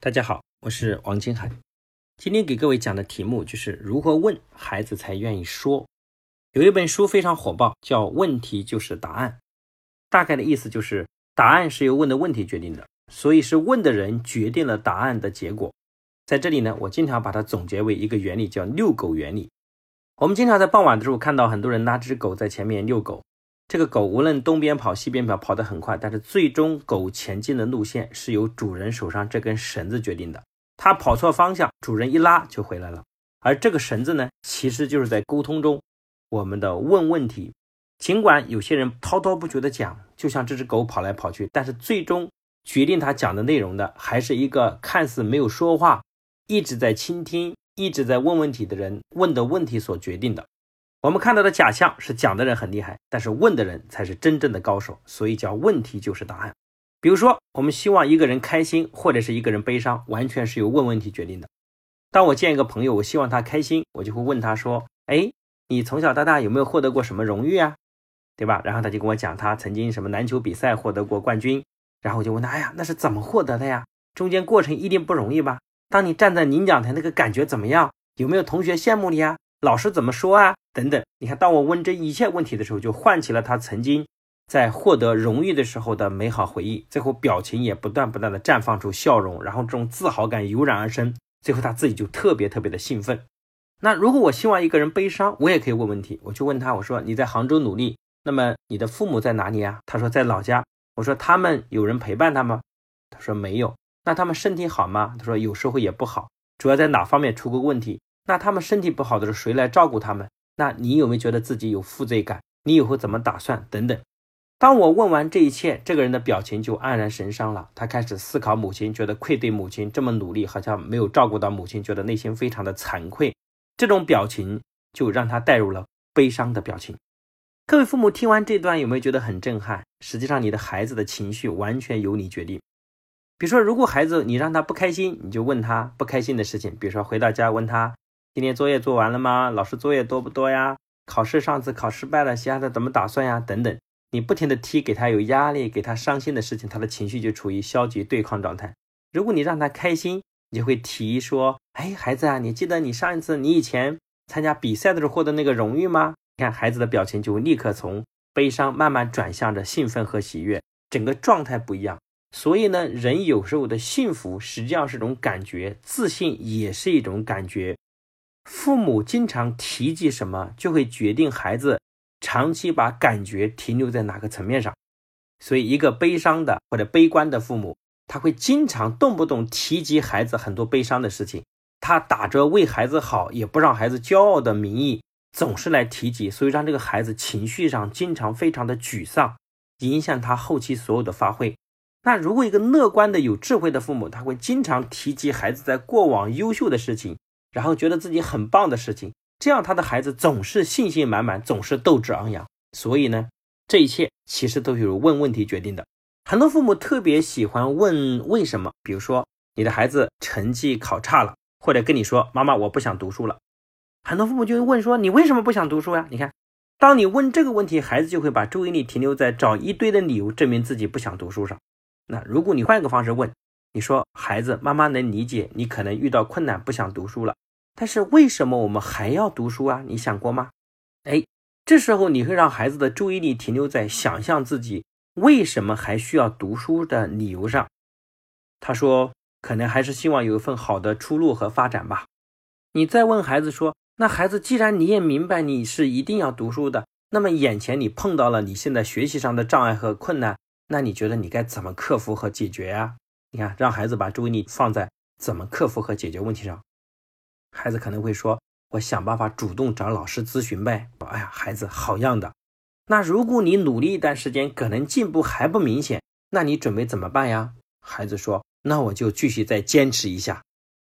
大家好，我是王金海。今天给各位讲的题目就是如何问孩子才愿意说。有一本书非常火爆，叫《问题就是答案》。大概的意思就是，答案是由问的问题决定的，所以是问的人决定了答案的结果。在这里呢，我经常把它总结为一个原理，叫遛狗原理。我们经常在傍晚的时候看到很多人拉只狗在前面遛狗。这个狗无论东边跑西边跑，跑得很快，但是最终狗前进的路线是由主人手上这根绳子决定的。它跑错方向，主人一拉就回来了。而这个绳子呢，其实就是在沟通中，我们的问问题。尽管有些人滔滔不绝地讲，就像这只狗跑来跑去，但是最终决定他讲的内容的，还是一个看似没有说话，一直在倾听，一直在问问题的人问的问题所决定的。我们看到的假象是讲的人很厉害，但是问的人才是真正的高手，所以叫问题就是答案。比如说，我们希望一个人开心，或者是一个人悲伤，完全是由问问题决定的。当我见一个朋友，我希望他开心，我就会问他说：“哎，你从小到大有没有获得过什么荣誉啊？对吧？”然后他就跟我讲他曾经什么篮球比赛获得过冠军，然后我就问他：“哎呀，那是怎么获得的呀？中间过程一定不容易吧？当你站在领奖台那个感觉怎么样？有没有同学羡慕你啊？老师怎么说啊？”等等，你看，当我问这一切问题的时候，就唤起了他曾经在获得荣誉的时候的美好回忆，最后表情也不断不断的绽放出笑容，然后这种自豪感油然而生，最后他自己就特别特别的兴奋。那如果我希望一个人悲伤，我也可以问问题，我就问他，我说你在杭州努力，那么你的父母在哪里啊？他说在老家。我说他们有人陪伴他吗？他说没有。那他们身体好吗？他说有时候也不好，主要在哪方面出过问题？那他们身体不好的时候，谁来照顾他们？那你有没有觉得自己有负罪感？你以后怎么打算？等等。当我问完这一切，这个人的表情就黯然神伤了。他开始思考母亲，觉得愧对母亲这么努力，好像没有照顾到母亲，觉得内心非常的惭愧。这种表情就让他带入了悲伤的表情。各位父母听完这段有没有觉得很震撼？实际上，你的孩子的情绪完全由你决定。比如说，如果孩子你让他不开心，你就问他不开心的事情。比如说回到家问他。今天作业做完了吗？老师作业多不多呀？考试上次考失败了，下次怎么打算呀？等等，你不停的提给他有压力、给他伤心的事情，他的情绪就处于消极对抗状态。如果你让他开心，你就会提说：“哎，孩子啊，你记得你上一次你以前参加比赛的时候获得那个荣誉吗？”你看孩子的表情就会立刻从悲伤慢慢转向着兴奋和喜悦，整个状态不一样。所以呢，人有时候的幸福实际上是种感觉，自信也是一种感觉。父母经常提及什么，就会决定孩子长期把感觉停留在哪个层面上。所以，一个悲伤的或者悲观的父母，他会经常动不动提及孩子很多悲伤的事情。他打着为孩子好，也不让孩子骄傲的名义，总是来提及，所以让这个孩子情绪上经常非常的沮丧，影响他后期所有的发挥。那如果一个乐观的、有智慧的父母，他会经常提及孩子在过往优秀的事情。然后觉得自己很棒的事情，这样他的孩子总是信心满满，总是斗志昂扬。所以呢，这一切其实都是由问问题决定的。很多父母特别喜欢问为什么，比如说你的孩子成绩考差了，或者跟你说妈妈我不想读书了，很多父母就会问说你为什么不想读书呀？你看，当你问这个问题，孩子就会把注意力停留在找一堆的理由证明自己不想读书上。那如果你换一个方式问，你说孩子，妈妈能理解你可能遇到困难不想读书了，但是为什么我们还要读书啊？你想过吗？哎，这时候你会让孩子的注意力停留在想象自己为什么还需要读书的理由上。他说，可能还是希望有一份好的出路和发展吧。你再问孩子说，那孩子，既然你也明白你是一定要读书的，那么眼前你碰到了你现在学习上的障碍和困难，那你觉得你该怎么克服和解决呀？你看，让孩子把注意力放在怎么克服和解决问题上，孩子可能会说：“我想办法主动找老师咨询呗。”哎呀，孩子好样的。那如果你努力一段时间，可能进步还不明显，那你准备怎么办呀？孩子说：“那我就继续再坚持一下。”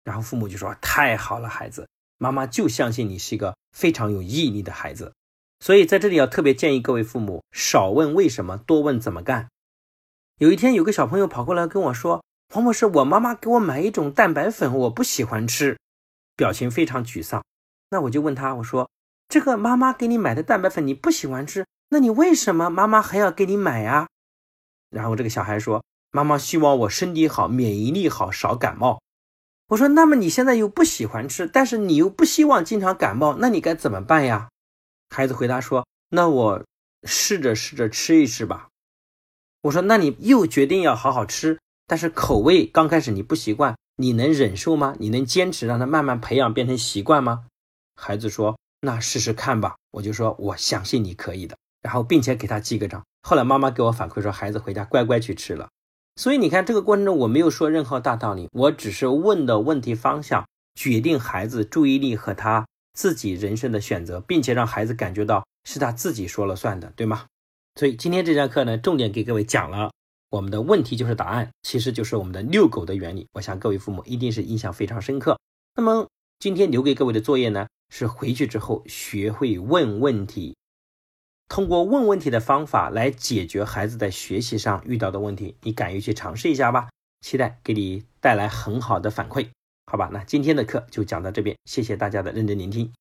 然后父母就说：“太好了，孩子，妈妈就相信你是一个非常有毅力的孩子。”所以在这里要特别建议各位父母，少问为什么，多问怎么干。有一天，有个小朋友跑过来跟我说：“黄博士，我妈妈给我买一种蛋白粉，我不喜欢吃，表情非常沮丧。”那我就问他：“我说，这个妈妈给你买的蛋白粉你不喜欢吃，那你为什么妈妈还要给你买呀？”然后这个小孩说：“妈妈希望我身体好，免疫力好，少感冒。我说，那么你现在又不喜欢吃，但是你又不希望经常感冒，那你该怎么办呀？孩子回答说：“那我试着试着吃一吃吧。”我说：“那你又决定要好好吃，但是口味刚开始你不习惯，你能忍受吗？你能坚持让他慢慢培养变成习惯吗？”孩子说：“那试试看吧。”我就说：“我相信你可以的。”然后并且给他记个账。后来妈妈给我反馈说，孩子回家乖乖去吃了。所以你看，这个过程中我没有说任何大道理，我只是问的问题方向，决定孩子注意力和他自己人生的选择，并且让孩子感觉到是他自己说了算的，对吗？所以今天这节课呢，重点给各位讲了我们的问题就是答案，其实就是我们的遛狗的原理。我想各位父母一定是印象非常深刻。那么今天留给各位的作业呢，是回去之后学会问问题。通过问问题的方法来解决孩子在学习上遇到的问题，你敢于去尝试一下吧？期待给你带来很好的反馈，好吧？那今天的课就讲到这边，谢谢大家的认真聆听。